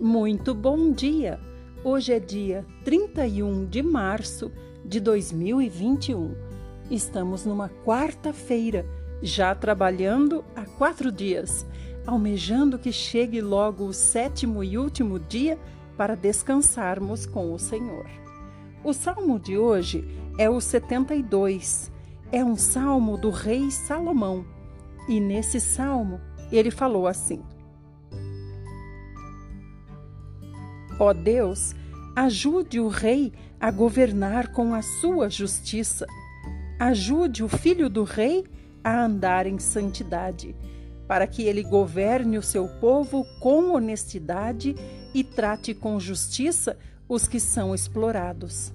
Muito bom dia! Hoje é dia 31 de março de 2021. Estamos numa quarta-feira, já trabalhando há quatro dias, almejando que chegue logo o sétimo e último dia para descansarmos com o Senhor. O salmo de hoje é o 72. É um salmo do rei Salomão. E nesse salmo ele falou assim: Ó Deus, ajude o rei a governar com a sua justiça. Ajude o filho do rei a andar em santidade, para que ele governe o seu povo com honestidade e trate com justiça os que são explorados.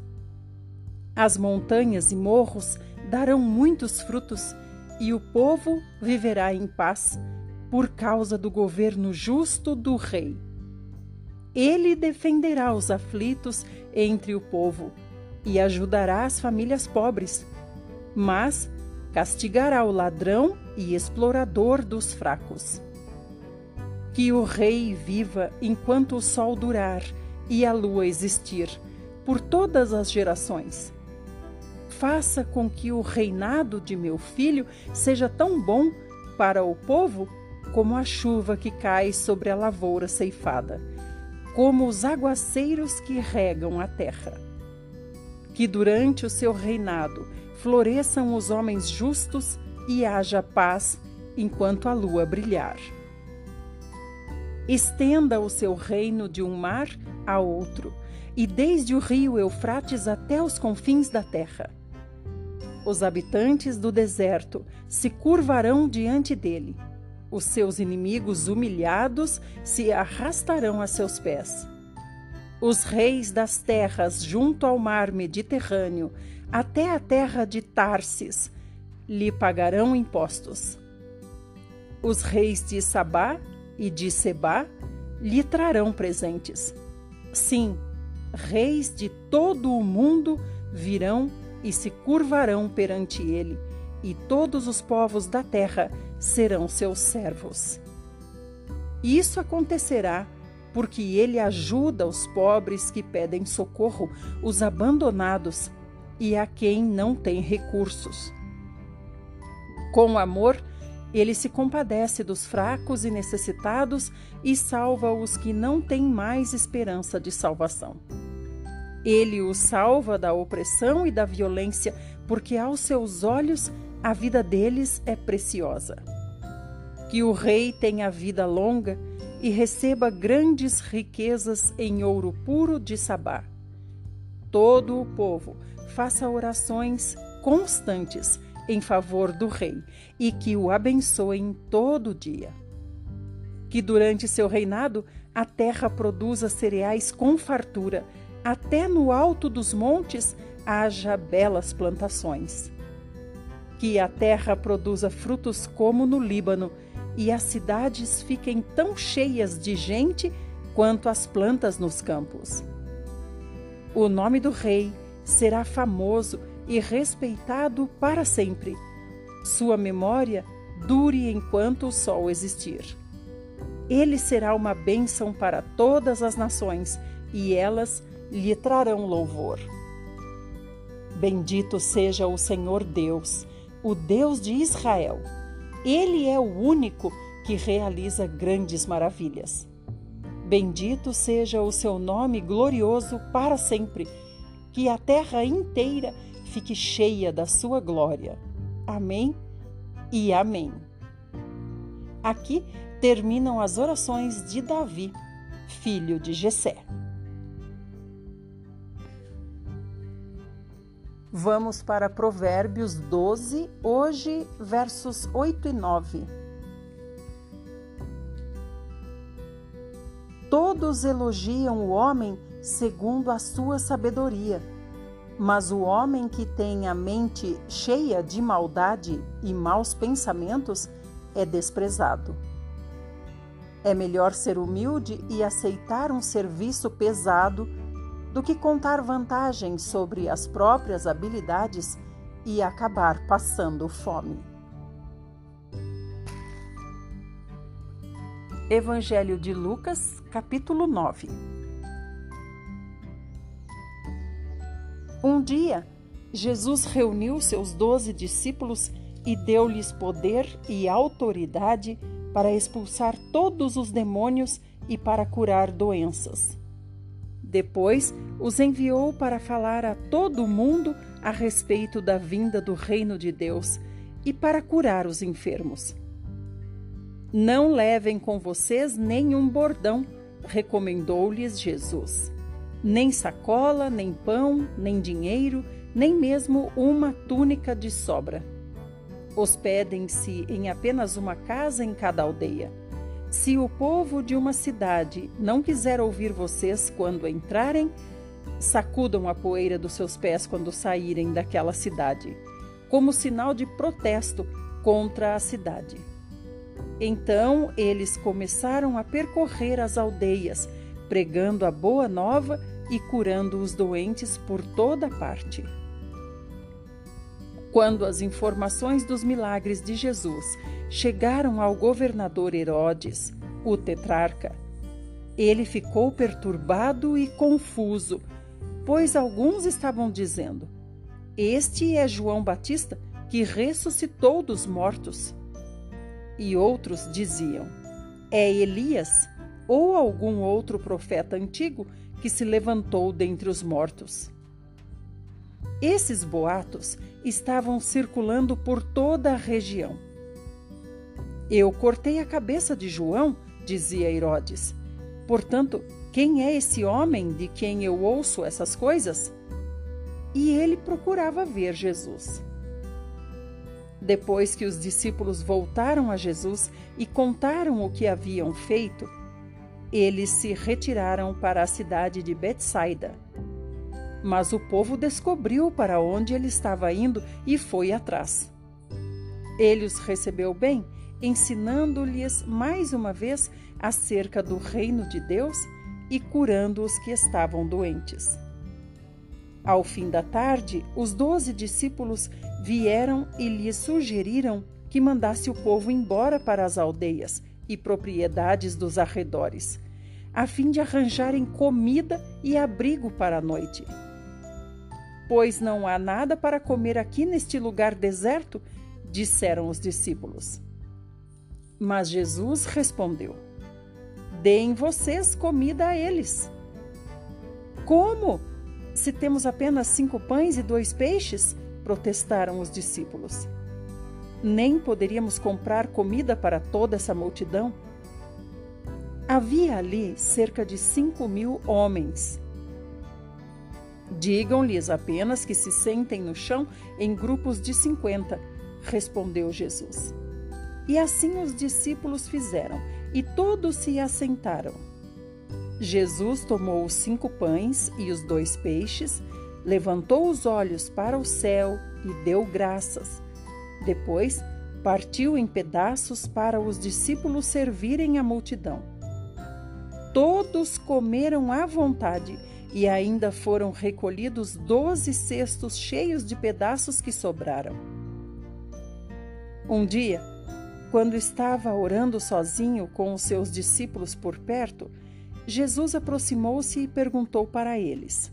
As montanhas e morros darão muitos frutos, e o povo viverá em paz, por causa do governo justo do rei. Ele defenderá os aflitos entre o povo e ajudará as famílias pobres, mas castigará o ladrão e explorador dos fracos. Que o rei viva enquanto o sol durar e a lua existir, por todas as gerações. Faça com que o reinado de meu filho seja tão bom para o povo como a chuva que cai sobre a lavoura ceifada como os aguaceiros que regam a terra. Que durante o seu reinado floresçam os homens justos e haja paz enquanto a lua brilhar. Estenda o seu reino de um mar a outro, e desde o rio Eufrates até os confins da terra. Os habitantes do deserto se curvarão diante dele os seus inimigos humilhados se arrastarão a seus pés. Os reis das terras junto ao mar Mediterrâneo, até a terra de Tarsis, lhe pagarão impostos. Os reis de Sabá e de Sebá lhe trarão presentes. Sim, reis de todo o mundo virão e se curvarão perante ele, e todos os povos da terra serão seus servos. Isso acontecerá porque ele ajuda os pobres que pedem socorro, os abandonados e a quem não tem recursos. Com amor, ele se compadece dos fracos e necessitados e salva os que não têm mais esperança de salvação. Ele os salva da opressão e da violência, porque aos seus olhos a vida deles é preciosa. Que o rei tenha vida longa e receba grandes riquezas em ouro puro de Sabá. Todo o povo faça orações constantes em favor do rei e que o abençoem todo dia. Que durante seu reinado a terra produza cereais com fartura, até no alto dos montes haja belas plantações. Que a terra produza frutos como no Líbano e as cidades fiquem tão cheias de gente quanto as plantas nos campos. O nome do rei será famoso e respeitado para sempre. Sua memória dure enquanto o sol existir. Ele será uma bênção para todas as nações e elas lhe trarão louvor. Bendito seja o Senhor Deus, o Deus de Israel ele é o único que realiza grandes maravilhas. Bendito seja o seu nome glorioso para sempre, que a terra inteira fique cheia da sua glória. Amém e amém. Aqui terminam as orações de Davi, filho de Jessé. Vamos para Provérbios 12, hoje, versos 8 e 9. Todos elogiam o homem segundo a sua sabedoria, mas o homem que tem a mente cheia de maldade e maus pensamentos é desprezado. É melhor ser humilde e aceitar um serviço pesado do que contar vantagens sobre as próprias habilidades e acabar passando fome. Evangelho de Lucas, capítulo 9. Um dia, Jesus reuniu seus doze discípulos e deu-lhes poder e autoridade para expulsar todos os demônios e para curar doenças. Depois, os enviou para falar a todo mundo a respeito da vinda do reino de Deus e para curar os enfermos. Não levem com vocês nenhum bordão, recomendou-lhes Jesus. Nem sacola, nem pão, nem dinheiro, nem mesmo uma túnica de sobra. Hospedem-se em apenas uma casa em cada aldeia. Se o povo de uma cidade não quiser ouvir vocês quando entrarem, sacudam a poeira dos seus pés quando saírem daquela cidade, como sinal de protesto contra a cidade. Então eles começaram a percorrer as aldeias, pregando a boa nova e curando os doentes por toda parte. Quando as informações dos milagres de Jesus chegaram ao governador Herodes, o tetrarca, ele ficou perturbado e confuso, pois alguns estavam dizendo: Este é João Batista que ressuscitou dos mortos. E outros diziam: É Elias ou algum outro profeta antigo que se levantou dentre os mortos. Esses boatos estavam circulando por toda a região. Eu cortei a cabeça de João, dizia Herodes. Portanto, quem é esse homem de quem eu ouço essas coisas? E ele procurava ver Jesus. Depois que os discípulos voltaram a Jesus e contaram o que haviam feito, eles se retiraram para a cidade de Betsaida. Mas o povo descobriu para onde ele estava indo e foi atrás. Ele os recebeu bem, ensinando-lhes mais uma vez acerca do reino de Deus e curando os que estavam doentes. Ao fim da tarde, os doze discípulos vieram e lhe sugeriram que mandasse o povo embora para as aldeias e propriedades dos arredores, a fim de arranjarem comida e abrigo para a noite Pois não há nada para comer aqui neste lugar deserto? disseram os discípulos. Mas Jesus respondeu: Deem vocês comida a eles. Como? Se temos apenas cinco pães e dois peixes? protestaram os discípulos. Nem poderíamos comprar comida para toda essa multidão? Havia ali cerca de cinco mil homens Digam-lhes apenas que se sentem no chão em grupos de cinquenta, respondeu Jesus. E assim os discípulos fizeram, e todos se assentaram. Jesus tomou os cinco pães e os dois peixes, levantou os olhos para o céu e deu graças. Depois, partiu em pedaços para os discípulos servirem a multidão. Todos comeram à vontade e ainda foram recolhidos doze cestos cheios de pedaços que sobraram. Um dia, quando estava orando sozinho com os seus discípulos por perto, Jesus aproximou-se e perguntou para eles: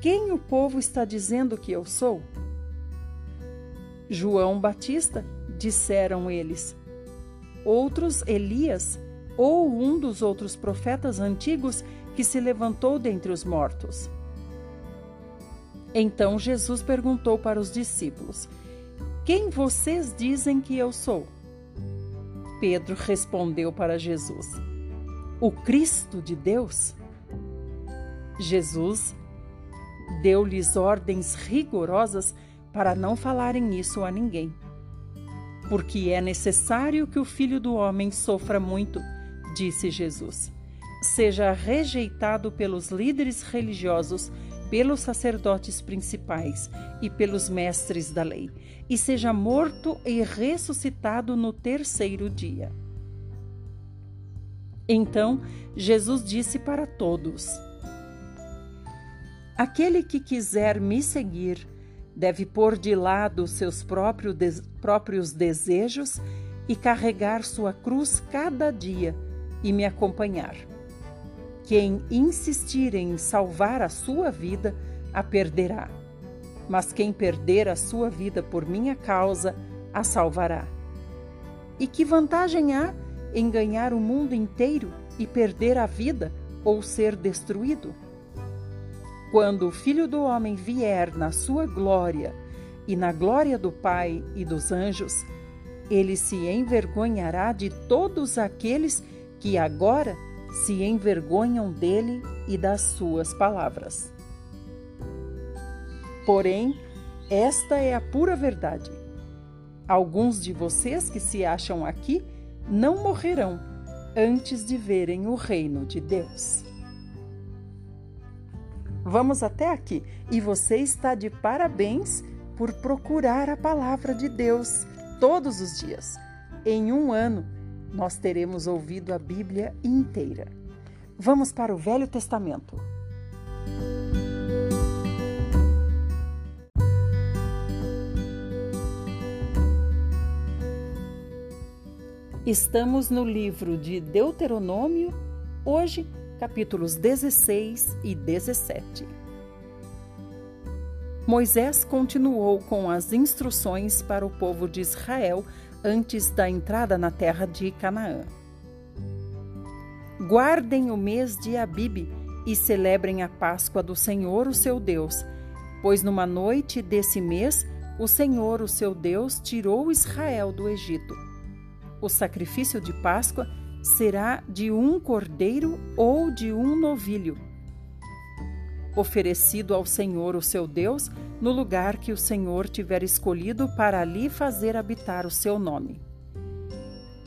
Quem o povo está dizendo que eu sou? João Batista, disseram eles. Outros Elias ou um dos outros profetas antigos que se levantou dentre os mortos. Então Jesus perguntou para os discípulos: Quem vocês dizem que eu sou? Pedro respondeu para Jesus: O Cristo de Deus. Jesus deu-lhes ordens rigorosas para não falarem isso a ninguém. Porque é necessário que o filho do homem sofra muito, disse Jesus seja rejeitado pelos líderes religiosos, pelos sacerdotes principais e pelos mestres da lei, e seja morto e ressuscitado no terceiro dia. Então Jesus disse para todos: Aquele que quiser me seguir deve pôr de lado seus próprios desejos e carregar sua cruz cada dia e me acompanhar. Quem insistir em salvar a sua vida, a perderá. Mas quem perder a sua vida por minha causa, a salvará. E que vantagem há em ganhar o mundo inteiro e perder a vida ou ser destruído? Quando o Filho do Homem vier na sua glória e na glória do Pai e dos anjos, ele se envergonhará de todos aqueles que agora se envergonham dele e das suas palavras. Porém, esta é a pura verdade. Alguns de vocês que se acham aqui não morrerão antes de verem o reino de Deus. Vamos até aqui e você está de parabéns por procurar a palavra de Deus todos os dias. Em um ano, nós teremos ouvido a Bíblia inteira. Vamos para o Velho Testamento. Estamos no livro de Deuteronômio, hoje, capítulos 16 e 17. Moisés continuou com as instruções para o povo de Israel antes da entrada na terra de Canaã. Guardem o mês de Abibe e celebrem a Páscoa do Senhor, o seu Deus, pois numa noite desse mês o Senhor, o seu Deus, tirou Israel do Egito. O sacrifício de Páscoa será de um cordeiro ou de um novilho oferecido ao Senhor, o seu Deus, no lugar que o Senhor tiver escolhido para ali fazer habitar o seu nome.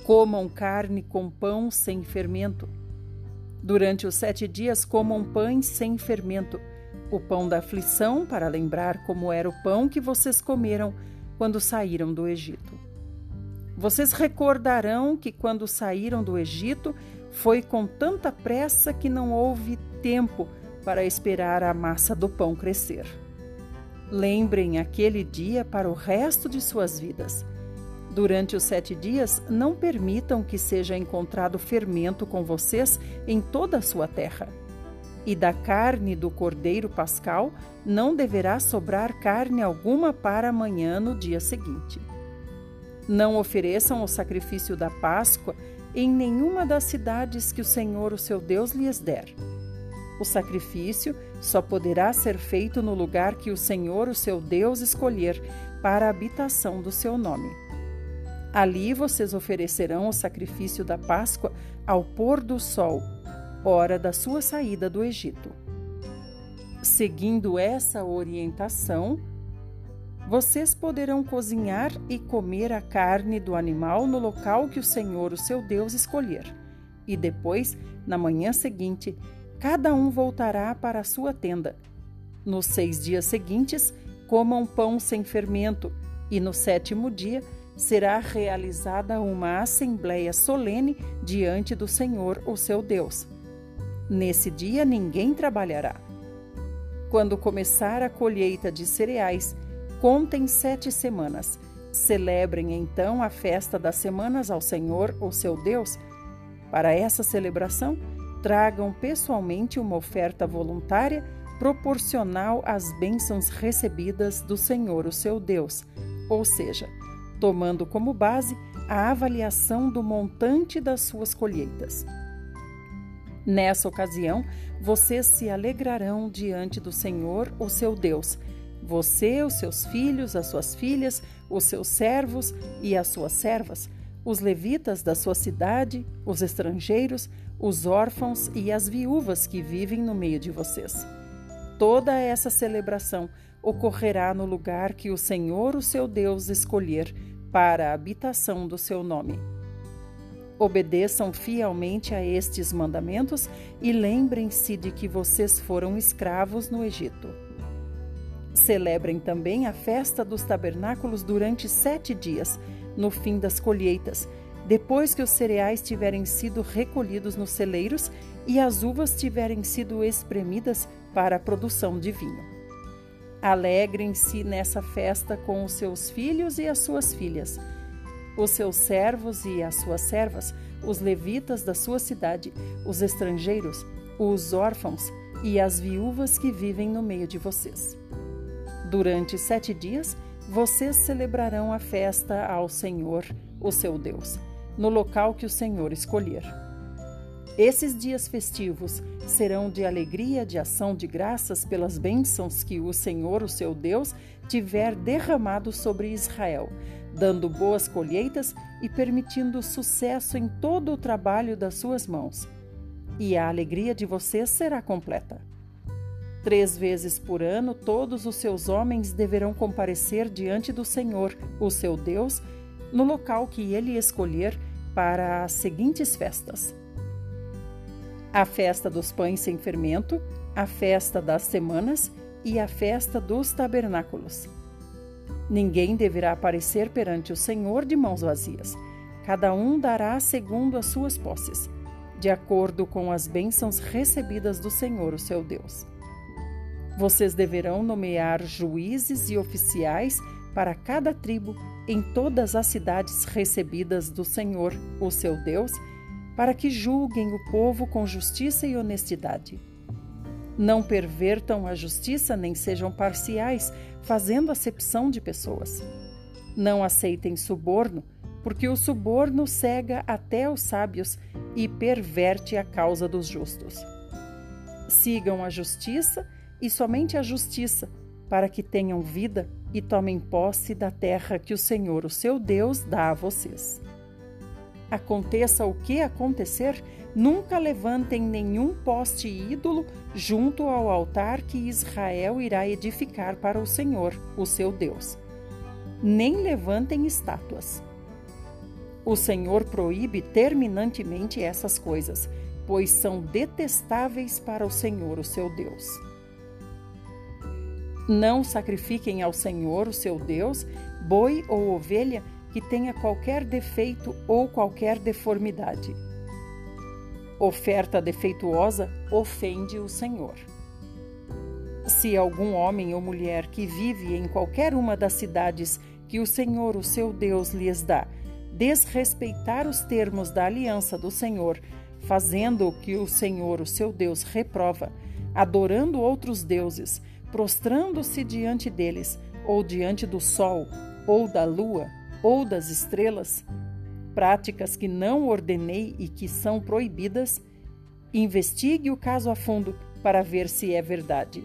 Comam carne com pão sem fermento. Durante os sete dias comam pães sem fermento, o pão da aflição, para lembrar como era o pão que vocês comeram quando saíram do Egito. Vocês recordarão que quando saíram do Egito foi com tanta pressa que não houve tempo para esperar a massa do pão crescer. Lembrem aquele dia para o resto de suas vidas. Durante os sete dias, não permitam que seja encontrado fermento com vocês em toda a sua terra. E da carne do cordeiro pascal não deverá sobrar carne alguma para amanhã no dia seguinte. Não ofereçam o sacrifício da Páscoa em nenhuma das cidades que o Senhor, o seu Deus, lhes der o sacrifício só poderá ser feito no lugar que o Senhor, o seu Deus, escolher para a habitação do seu nome. Ali vocês oferecerão o sacrifício da Páscoa ao pôr do sol, hora da sua saída do Egito. Seguindo essa orientação, vocês poderão cozinhar e comer a carne do animal no local que o Senhor, o seu Deus, escolher. E depois, na manhã seguinte, cada um voltará para a sua tenda. Nos seis dias seguintes, comam pão sem fermento, e no sétimo dia será realizada uma assembleia solene diante do Senhor, o seu Deus. Nesse dia ninguém trabalhará. Quando começar a colheita de cereais, contem sete semanas. Celebrem então a festa das semanas ao Senhor, o seu Deus. Para essa celebração, tragam pessoalmente uma oferta voluntária proporcional às bênçãos recebidas do Senhor, o seu Deus, ou seja, tomando como base a avaliação do montante das suas colheitas. Nessa ocasião, vocês se alegrarão diante do Senhor, o seu Deus, você, os seus filhos, as suas filhas, os seus servos e as suas servas, os levitas da sua cidade, os estrangeiros, os órfãos e as viúvas que vivem no meio de vocês. Toda essa celebração ocorrerá no lugar que o Senhor, o seu Deus, escolher para a habitação do seu nome. Obedeçam fielmente a estes mandamentos e lembrem-se de que vocês foram escravos no Egito. Celebrem também a festa dos tabernáculos durante sete dias, no fim das colheitas, depois que os cereais tiverem sido recolhidos nos celeiros e as uvas tiverem sido espremidas para a produção de vinho. Alegrem-se nessa festa com os seus filhos e as suas filhas. os seus servos e as suas servas, os levitas da sua cidade, os estrangeiros, os órfãos e as viúvas que vivem no meio de vocês. Durante sete dias, vocês celebrarão a festa ao Senhor, o seu Deus, no local que o Senhor escolher. Esses dias festivos serão de alegria, de ação de graças pelas bênçãos que o Senhor, o seu Deus, tiver derramado sobre Israel, dando boas colheitas e permitindo sucesso em todo o trabalho das suas mãos. E a alegria de vocês será completa. Três vezes por ano, todos os seus homens deverão comparecer diante do Senhor, o seu Deus, no local que ele escolher para as seguintes festas: a festa dos pães sem fermento, a festa das semanas e a festa dos tabernáculos. Ninguém deverá aparecer perante o Senhor de mãos vazias. Cada um dará segundo as suas posses, de acordo com as bênçãos recebidas do Senhor, o seu Deus. Vocês deverão nomear juízes e oficiais para cada tribo em todas as cidades recebidas do Senhor, o seu Deus, para que julguem o povo com justiça e honestidade. Não pervertam a justiça nem sejam parciais, fazendo acepção de pessoas. Não aceitem suborno, porque o suborno cega até os sábios e perverte a causa dos justos. Sigam a justiça e somente a justiça, para que tenham vida e tomem posse da terra que o Senhor, o seu Deus, dá a vocês. Aconteça o que acontecer, nunca levantem nenhum poste ídolo junto ao altar que Israel irá edificar para o Senhor, o seu Deus. Nem levantem estátuas. O Senhor proíbe terminantemente essas coisas, pois são detestáveis para o Senhor, o seu Deus. Não sacrifiquem ao Senhor, o seu Deus, boi ou ovelha que tenha qualquer defeito ou qualquer deformidade. Oferta defeituosa ofende o Senhor. Se algum homem ou mulher que vive em qualquer uma das cidades que o Senhor, o seu Deus, lhes dá, desrespeitar os termos da aliança do Senhor, fazendo o que o Senhor, o seu Deus, reprova, adorando outros deuses, prostrando-se diante deles, ou diante do sol, ou da lua, ou das estrelas, práticas que não ordenei e que são proibidas, investigue o caso a fundo para ver se é verdade.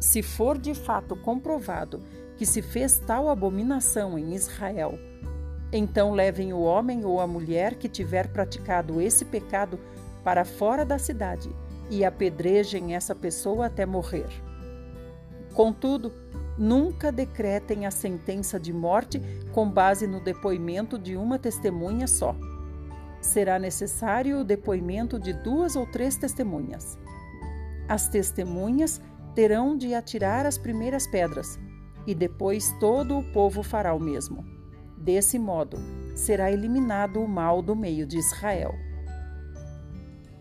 Se for de fato comprovado que se fez tal abominação em Israel, então levem o homem ou a mulher que tiver praticado esse pecado para fora da cidade e apedrejem essa pessoa até morrer. Contudo, nunca decretem a sentença de morte com base no depoimento de uma testemunha só. Será necessário o depoimento de duas ou três testemunhas. As testemunhas terão de atirar as primeiras pedras, e depois todo o povo fará o mesmo. Desse modo, será eliminado o mal do meio de Israel.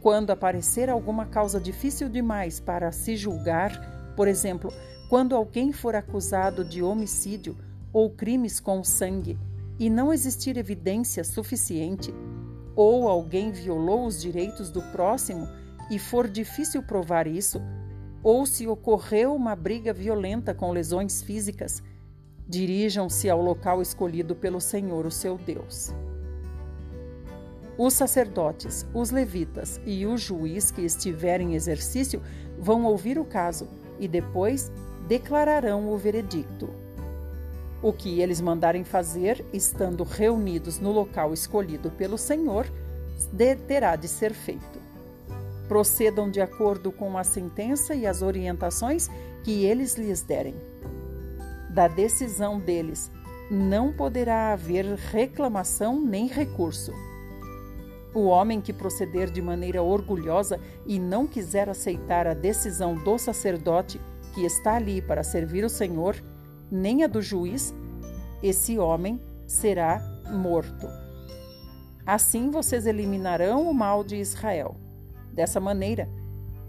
Quando aparecer alguma causa difícil demais para se julgar, por exemplo, quando alguém for acusado de homicídio ou crimes com sangue e não existir evidência suficiente, ou alguém violou os direitos do próximo e for difícil provar isso, ou se ocorreu uma briga violenta com lesões físicas, dirijam-se ao local escolhido pelo Senhor, o seu Deus. Os sacerdotes, os levitas e o juiz que estiver em exercício vão ouvir o caso e depois declararão o veredicto. O que eles mandarem fazer, estando reunidos no local escolhido pelo Senhor, terá de ser feito. Procedam de acordo com a sentença e as orientações que eles lhes derem. Da decisão deles não poderá haver reclamação nem recurso. O homem que proceder de maneira orgulhosa e não quiser aceitar a decisão do sacerdote que está ali para servir o Senhor, nem a do juiz, esse homem será morto. Assim vocês eliminarão o mal de Israel. Dessa maneira,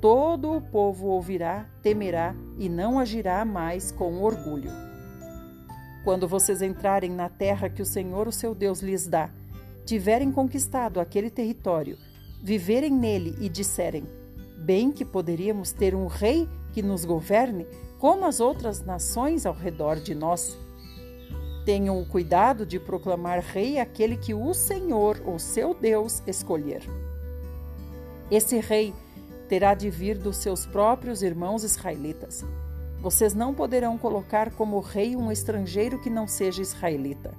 todo o povo ouvirá, temerá e não agirá mais com orgulho. Quando vocês entrarem na terra que o Senhor, o seu Deus, lhes dá, tiverem conquistado aquele território, viverem nele e disserem: Bem que poderíamos ter um rei que nos governe, como as outras nações ao redor de nós. Tenham o cuidado de proclamar rei aquele que o Senhor, o seu Deus, escolher. Esse rei terá de vir dos seus próprios irmãos israelitas. Vocês não poderão colocar como rei um estrangeiro que não seja israelita.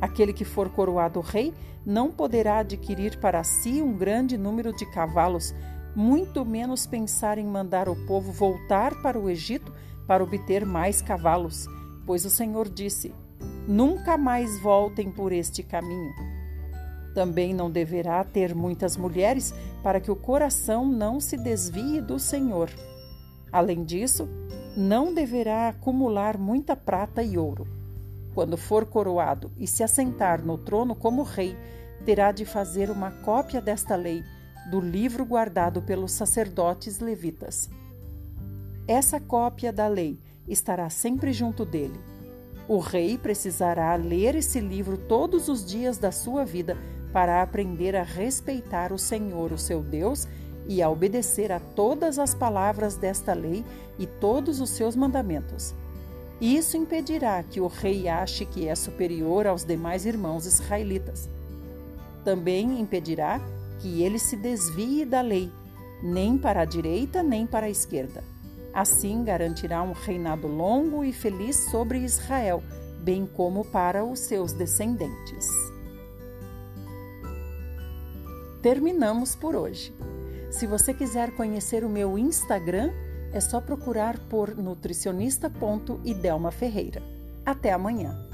Aquele que for coroado rei não poderá adquirir para si um grande número de cavalos, muito menos pensar em mandar o povo voltar para o Egito para obter mais cavalos, pois o Senhor disse: Nunca mais voltem por este caminho. Também não deverá ter muitas mulheres, para que o coração não se desvie do Senhor. Além disso, não deverá acumular muita prata e ouro. Quando for coroado e se assentar no trono como rei, terá de fazer uma cópia desta lei do livro guardado pelos sacerdotes levitas. Essa cópia da lei estará sempre junto dele. O rei precisará ler esse livro todos os dias da sua vida para aprender a respeitar o Senhor, o seu Deus, e a obedecer a todas as palavras desta lei e todos os seus mandamentos. Isso impedirá que o rei ache que é superior aos demais irmãos israelitas. Também impedirá que ele se desvie da lei, nem para a direita nem para a esquerda. Assim garantirá um reinado longo e feliz sobre Israel, bem como para os seus descendentes. Terminamos por hoje. Se você quiser conhecer o meu Instagram, é só procurar por nutricionista.idelma Ferreira. Até amanhã!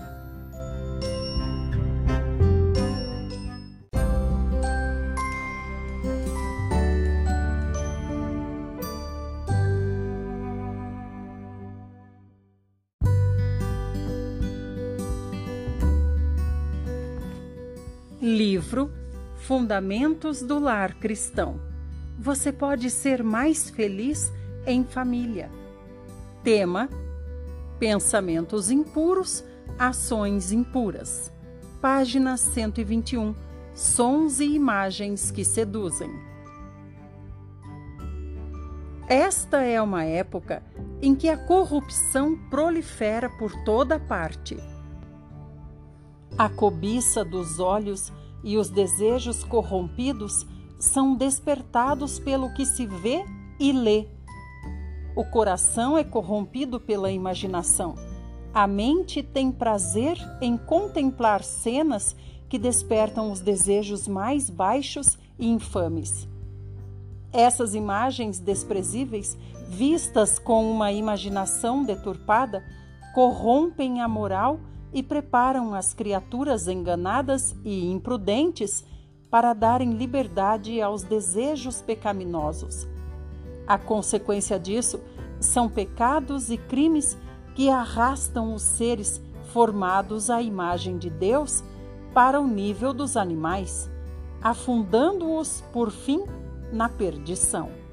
Livro Fundamentos do Lar Cristão. Você pode ser mais feliz em família. Tema: Pensamentos impuros, ações impuras. Página 121. Sons e imagens que seduzem. Esta é uma época em que a corrupção prolifera por toda parte. A cobiça dos olhos e os desejos corrompidos são despertados pelo que se vê e lê. O coração é corrompido pela imaginação. A mente tem prazer em contemplar cenas que despertam os desejos mais baixos e infames. Essas imagens desprezíveis, vistas com uma imaginação deturpada, corrompem a moral e preparam as criaturas enganadas e imprudentes para darem liberdade aos desejos pecaminosos. A consequência disso são pecados e crimes que arrastam os seres formados à imagem de Deus para o nível dos animais, afundando-os, por fim, na perdição.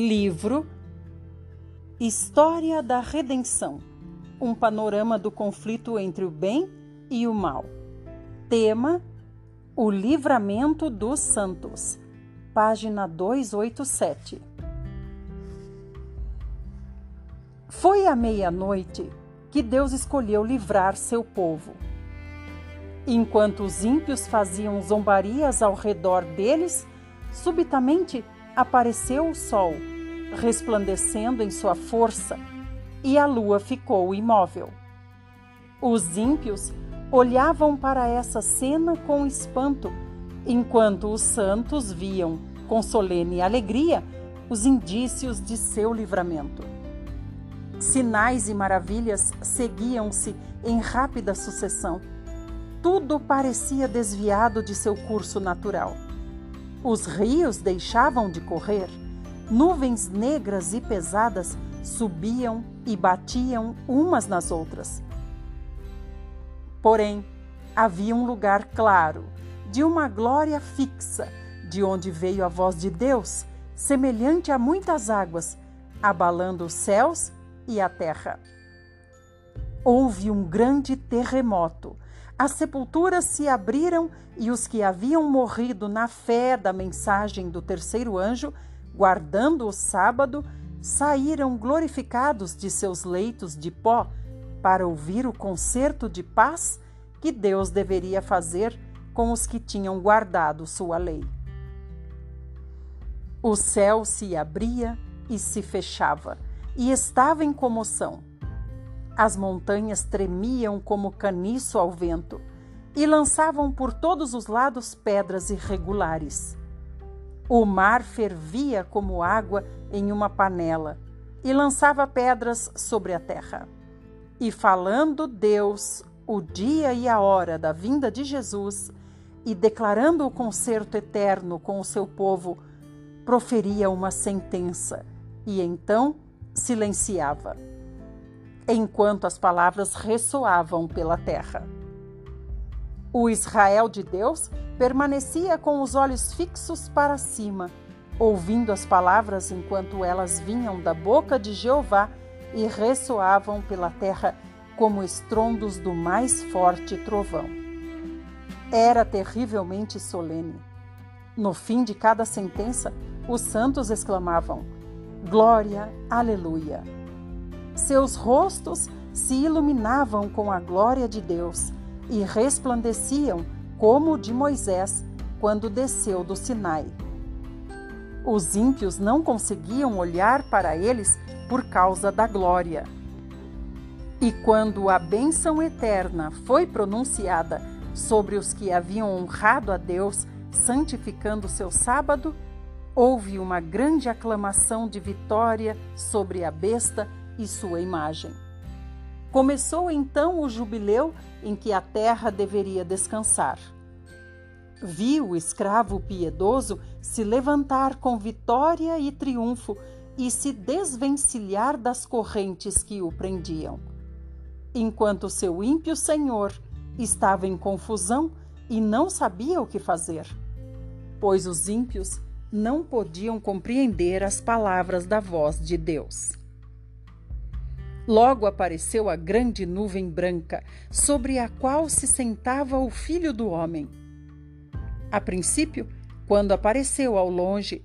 Livro História da Redenção Um panorama do conflito entre o bem e o mal. Tema: O livramento dos santos. Página 287. Foi à meia-noite que Deus escolheu livrar seu povo. Enquanto os ímpios faziam zombarias ao redor deles, subitamente apareceu o sol, resplandecendo em sua força, e a lua ficou imóvel. Os ímpios olhavam para essa cena com espanto, enquanto os santos viam, com solene alegria, os indícios de seu livramento. Sinais e maravilhas seguiam-se em rápida sucessão. Tudo parecia desviado de seu curso natural. Os rios deixavam de correr, nuvens negras e pesadas subiam e batiam umas nas outras. Porém, havia um lugar claro, de uma glória fixa, de onde veio a voz de Deus, semelhante a muitas águas, abalando os céus e a terra. Houve um grande terremoto. As sepulturas se abriram e os que haviam morrido na fé da mensagem do terceiro anjo, guardando o sábado, saíram glorificados de seus leitos de pó para ouvir o concerto de paz que Deus deveria fazer com os que tinham guardado sua lei. O céu se abria e se fechava, e estava em comoção. As montanhas tremiam como caniço ao vento e lançavam por todos os lados pedras irregulares. O mar fervia como água em uma panela e lançava pedras sobre a terra. E falando Deus o dia e a hora da vinda de Jesus e declarando o concerto eterno com o seu povo, proferia uma sentença e então silenciava enquanto as palavras ressoavam pela terra. O Israel de Deus permanecia com os olhos fixos para cima, ouvindo as palavras enquanto elas vinham da boca de Jeová e ressoavam pela terra como estrondos do mais forte trovão. Era terrivelmente solene. No fim de cada sentença, os santos exclamavam: Glória, Aleluia. Seus rostos se iluminavam com a glória de Deus e resplandeciam como o de Moisés quando desceu do Sinai. Os ímpios não conseguiam olhar para eles por causa da glória. E quando a bênção eterna foi pronunciada sobre os que haviam honrado a Deus, santificando seu sábado, houve uma grande aclamação de vitória sobre a besta e sua imagem. Começou então o jubileu em que a terra deveria descansar. Viu o escravo piedoso se levantar com vitória e triunfo e se desvencilhar das correntes que o prendiam. Enquanto seu ímpio senhor estava em confusão e não sabia o que fazer, pois os ímpios não podiam compreender as palavras da voz de Deus. Logo apareceu a grande nuvem branca, sobre a qual se sentava o filho do homem. A princípio, quando apareceu ao longe,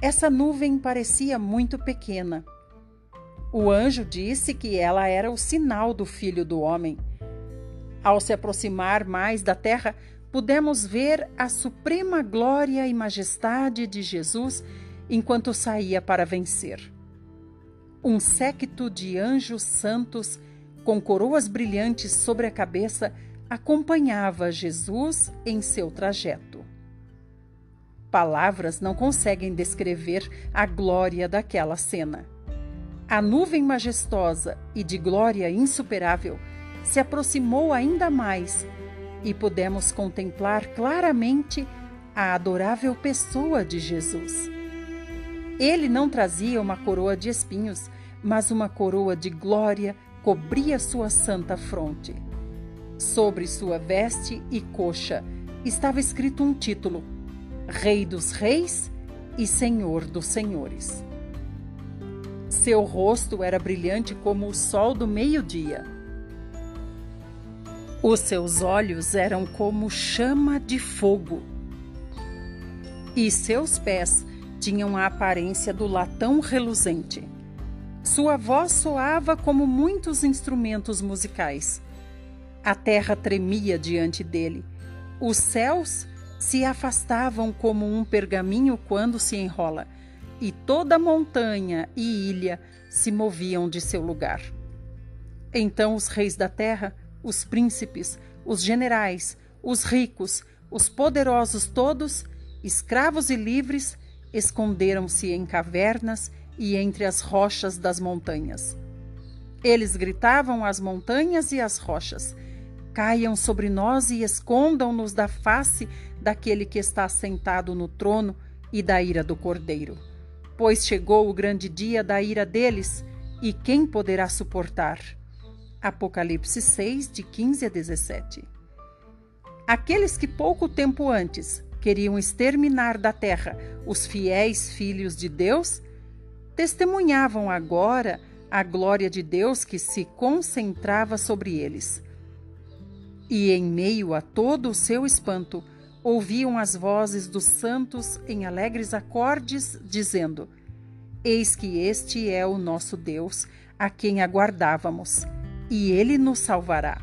essa nuvem parecia muito pequena. O anjo disse que ela era o sinal do filho do homem. Ao se aproximar mais da terra, pudemos ver a suprema glória e majestade de Jesus enquanto saía para vencer um séquito de anjos santos com coroas brilhantes sobre a cabeça acompanhava Jesus em seu trajeto. Palavras não conseguem descrever a glória daquela cena. A nuvem majestosa e de glória insuperável se aproximou ainda mais e pudemos contemplar claramente a adorável pessoa de Jesus. Ele não trazia uma coroa de espinhos, mas uma coroa de glória cobria sua santa fronte. Sobre sua veste e coxa estava escrito um título: Rei dos Reis e Senhor dos Senhores. Seu rosto era brilhante como o sol do meio-dia. Os seus olhos eram como chama de fogo. E seus pés tinham a aparência do latão reluzente. Sua voz soava como muitos instrumentos musicais. A terra tremia diante dele. Os céus se afastavam como um pergaminho quando se enrola, e toda montanha e ilha se moviam de seu lugar. Então os reis da terra, os príncipes, os generais, os ricos, os poderosos todos, escravos e livres, esconderam-se em cavernas e entre as rochas das montanhas. Eles gritavam às montanhas e às rochas: Caiam sobre nós e escondam-nos da face daquele que está sentado no trono e da ira do cordeiro. pois chegou o grande dia da ira deles, e quem poderá suportar? Apocalipse 6, de 15 a 17. Aqueles que pouco tempo antes queriam exterminar da terra os fiéis filhos de Deus, testemunhavam agora a glória de Deus que se concentrava sobre eles. E em meio a todo o seu espanto, ouviam as vozes dos santos em alegres acordes, dizendo: Eis que este é o nosso Deus, a quem aguardávamos, e ele nos salvará.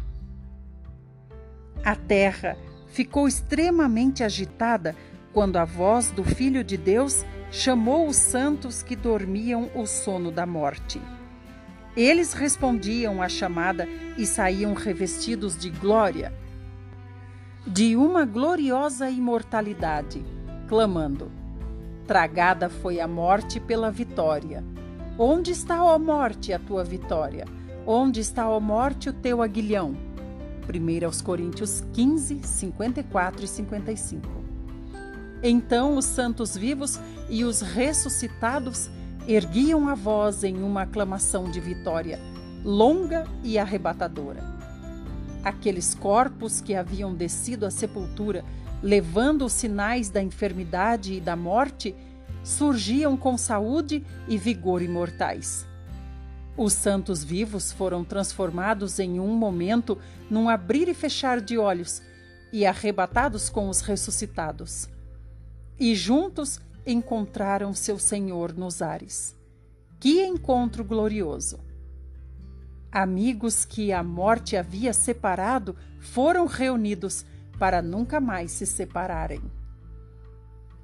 A terra ficou extremamente agitada quando a voz do Filho de Deus chamou os santos que dormiam o sono da morte. Eles respondiam à chamada e saíam revestidos de glória de uma gloriosa imortalidade, clamando: Tragada foi a morte pela vitória. Onde está, ó morte, a tua vitória? Onde está, ó morte, o teu aguilhão? 1 Coríntios 15, 54 e 55. Então os santos vivos e os ressuscitados erguiam a voz em uma aclamação de vitória, longa e arrebatadora. Aqueles corpos que haviam descido à sepultura, levando os sinais da enfermidade e da morte, surgiam com saúde e vigor imortais. Os santos vivos foram transformados em um momento num abrir e fechar de olhos e arrebatados com os ressuscitados. E juntos encontraram seu Senhor nos ares. Que encontro glorioso! Amigos que a morte havia separado foram reunidos para nunca mais se separarem.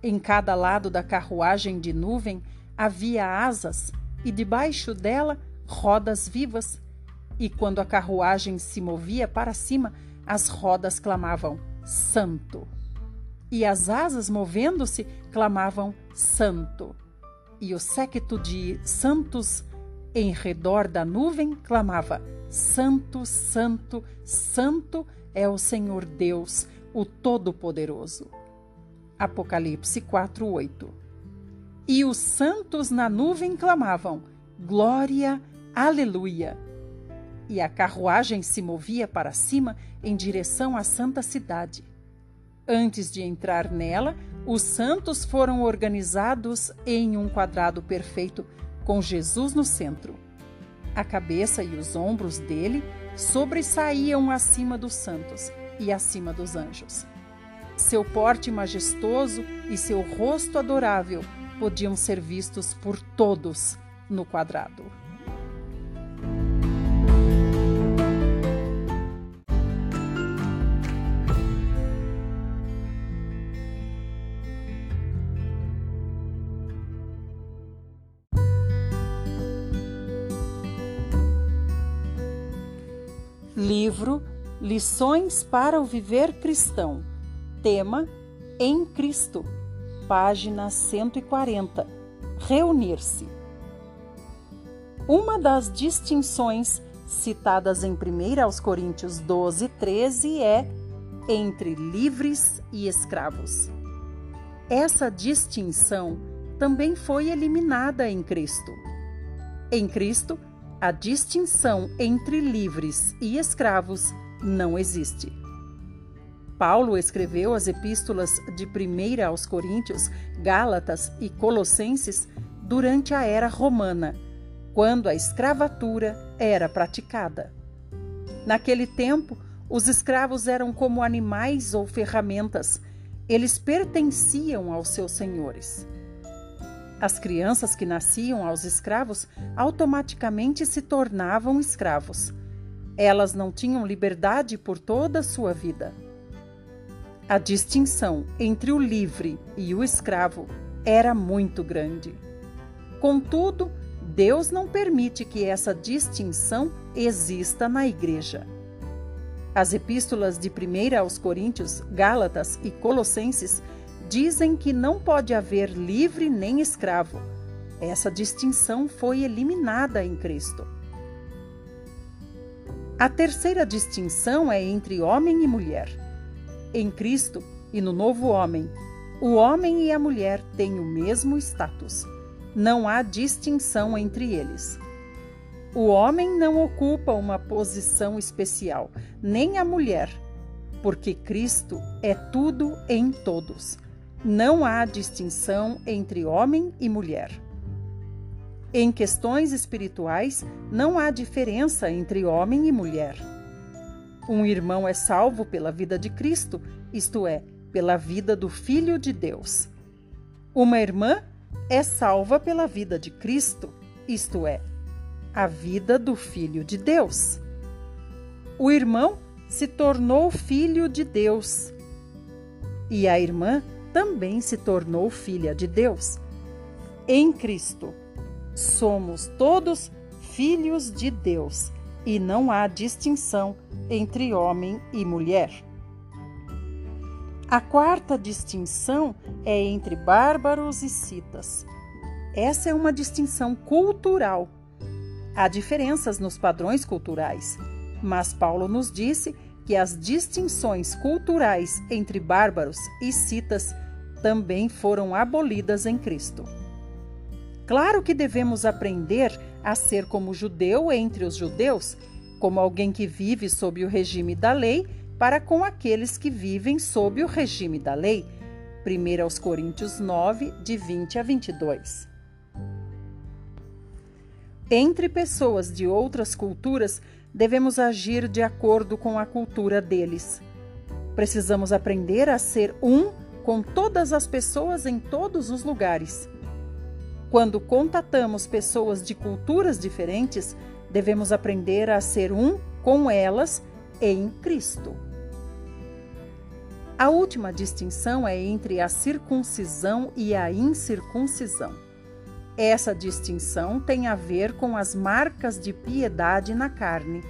Em cada lado da carruagem de nuvem havia asas e debaixo dela rodas vivas. E quando a carruagem se movia para cima, as rodas clamavam: Santo. E as asas movendo-se clamavam: Santo. E o séquito de santos em redor da nuvem clamava: Santo, Santo, Santo é o Senhor Deus, o Todo-Poderoso. Apocalipse 4:8. E os santos na nuvem clamavam: Glória, Aleluia. E a carruagem se movia para cima em direção à santa cidade. Antes de entrar nela, os santos foram organizados em um quadrado perfeito com Jesus no centro. A cabeça e os ombros dele sobressaíam acima dos santos e acima dos anjos. Seu porte majestoso e seu rosto adorável podiam ser vistos por todos no quadrado. Lições para o Viver Cristão. Tema Em Cristo. Página 140. Reunir-se. Uma das distinções citadas em 1 aos Coríntios 12, 13 é entre livres e escravos. Essa distinção também foi eliminada em Cristo. Em Cristo, a distinção entre livres e escravos não existe. Paulo escreveu as epístolas de 1 aos Coríntios, Gálatas e Colossenses durante a era romana, quando a escravatura era praticada. Naquele tempo, os escravos eram como animais ou ferramentas, eles pertenciam aos seus senhores. As crianças que nasciam aos escravos automaticamente se tornavam escravos. Elas não tinham liberdade por toda a sua vida. A distinção entre o livre e o escravo era muito grande. Contudo, Deus não permite que essa distinção exista na igreja. As epístolas de 1 aos Coríntios, Gálatas e Colossenses dizem que não pode haver livre nem escravo. Essa distinção foi eliminada em Cristo. A terceira distinção é entre homem e mulher. Em Cristo e no novo homem, o homem e a mulher têm o mesmo status. não há distinção entre eles. O homem não ocupa uma posição especial, nem a mulher, porque Cristo é tudo em todos. Não há distinção entre homem e mulher. Em questões espirituais, não há diferença entre homem e mulher. Um irmão é salvo pela vida de Cristo, isto é, pela vida do Filho de Deus. Uma irmã é salva pela vida de Cristo, isto é, a vida do Filho de Deus. O irmão se tornou filho de Deus e a irmã também se tornou filha de Deus. Em Cristo, somos todos filhos de Deus e não há distinção entre homem e mulher. A quarta distinção é entre bárbaros e citas. Essa é uma distinção cultural Há diferenças nos padrões culturais, mas Paulo nos disse que as distinções culturais entre bárbaros e citas também foram abolidas em Cristo. Claro que devemos aprender a ser como judeu entre os judeus, como alguém que vive sob o regime da lei, para com aqueles que vivem sob o regime da lei. 1 Coríntios 9, de 20 a 22. Entre pessoas de outras culturas, devemos agir de acordo com a cultura deles. Precisamos aprender a ser um com todas as pessoas em todos os lugares. Quando contatamos pessoas de culturas diferentes, devemos aprender a ser um com elas em Cristo. A última distinção é entre a circuncisão e a incircuncisão. Essa distinção tem a ver com as marcas de piedade na carne.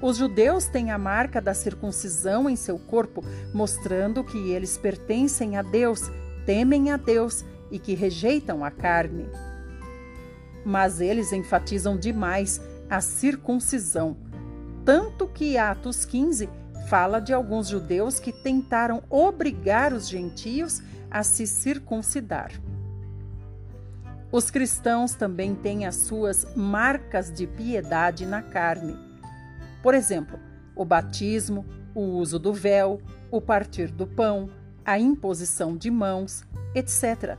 Os judeus têm a marca da circuncisão em seu corpo, mostrando que eles pertencem a Deus, temem a Deus e que rejeitam a carne. Mas eles enfatizam demais a circuncisão, tanto que Atos 15 fala de alguns judeus que tentaram obrigar os gentios a se circuncidar. Os cristãos também têm as suas marcas de piedade na carne. Por exemplo, o batismo, o uso do véu, o partir do pão, a imposição de mãos, etc.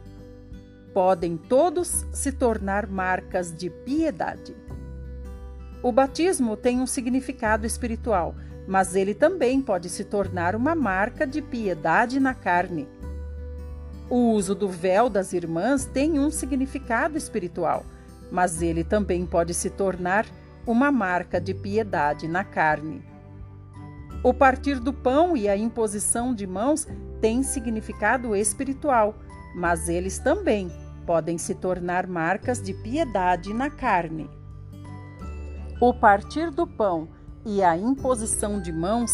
Podem todos se tornar marcas de piedade. O batismo tem um significado espiritual, mas ele também pode se tornar uma marca de piedade na carne. O uso do véu das irmãs tem um significado espiritual, mas ele também pode se tornar uma marca de piedade na carne. O partir do pão e a imposição de mãos têm significado espiritual, mas eles também podem se tornar marcas de piedade na carne. O partir do pão e a imposição de mãos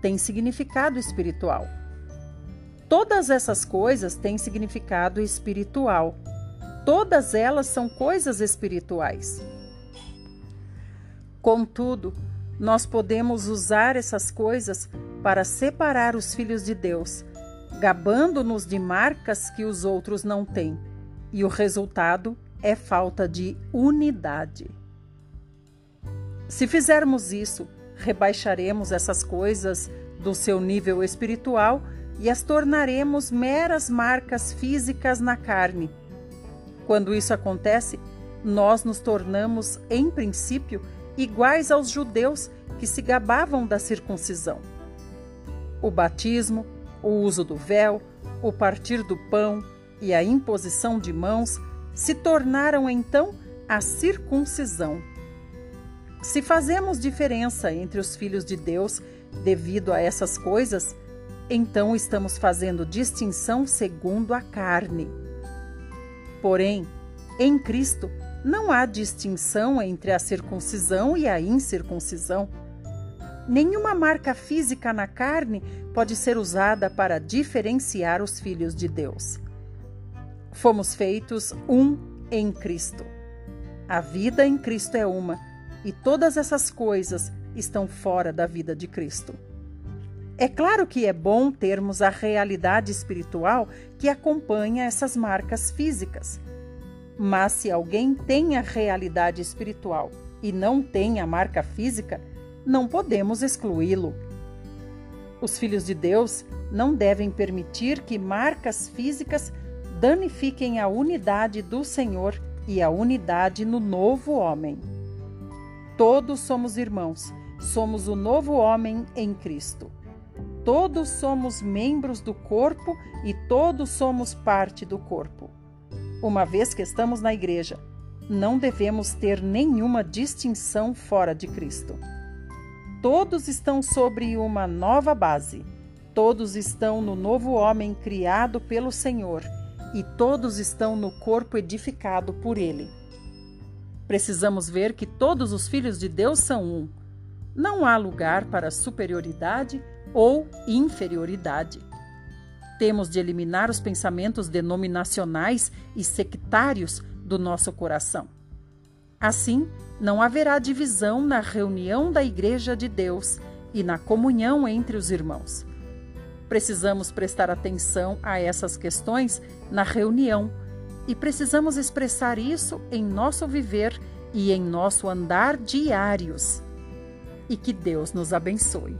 têm significado espiritual Todas essas coisas têm significado espiritual. Todas elas são coisas espirituais. Contudo, nós podemos usar essas coisas para separar os filhos de Deus, gabando-nos de marcas que os outros não têm, e o resultado é falta de unidade. Se fizermos isso, rebaixaremos essas coisas do seu nível espiritual e as tornaremos meras marcas físicas na carne. Quando isso acontece, nós nos tornamos, em princípio, iguais aos judeus que se gabavam da circuncisão. O batismo, o uso do véu, o partir do pão e a imposição de mãos se tornaram então a circuncisão. Se fazemos diferença entre os filhos de Deus devido a essas coisas, então estamos fazendo distinção segundo a carne. Porém, em Cristo não há distinção entre a circuncisão e a incircuncisão. Nenhuma marca física na carne pode ser usada para diferenciar os filhos de Deus. Fomos feitos um em Cristo. A vida em Cristo é uma, e todas essas coisas estão fora da vida de Cristo. É claro que é bom termos a realidade espiritual que acompanha essas marcas físicas. Mas se alguém tem a realidade espiritual e não tem a marca física, não podemos excluí-lo. Os filhos de Deus não devem permitir que marcas físicas danifiquem a unidade do Senhor e a unidade no novo homem. Todos somos irmãos, somos o novo homem em Cristo. Todos somos membros do corpo e todos somos parte do corpo. Uma vez que estamos na igreja, não devemos ter nenhuma distinção fora de Cristo. Todos estão sobre uma nova base. Todos estão no novo homem criado pelo Senhor e todos estão no corpo edificado por Ele. Precisamos ver que todos os filhos de Deus são um. Não há lugar para superioridade ou inferioridade. Temos de eliminar os pensamentos denominacionais e sectários do nosso coração. Assim, não haverá divisão na reunião da Igreja de Deus e na comunhão entre os irmãos. Precisamos prestar atenção a essas questões na reunião e precisamos expressar isso em nosso viver e em nosso andar diários. E que Deus nos abençoe.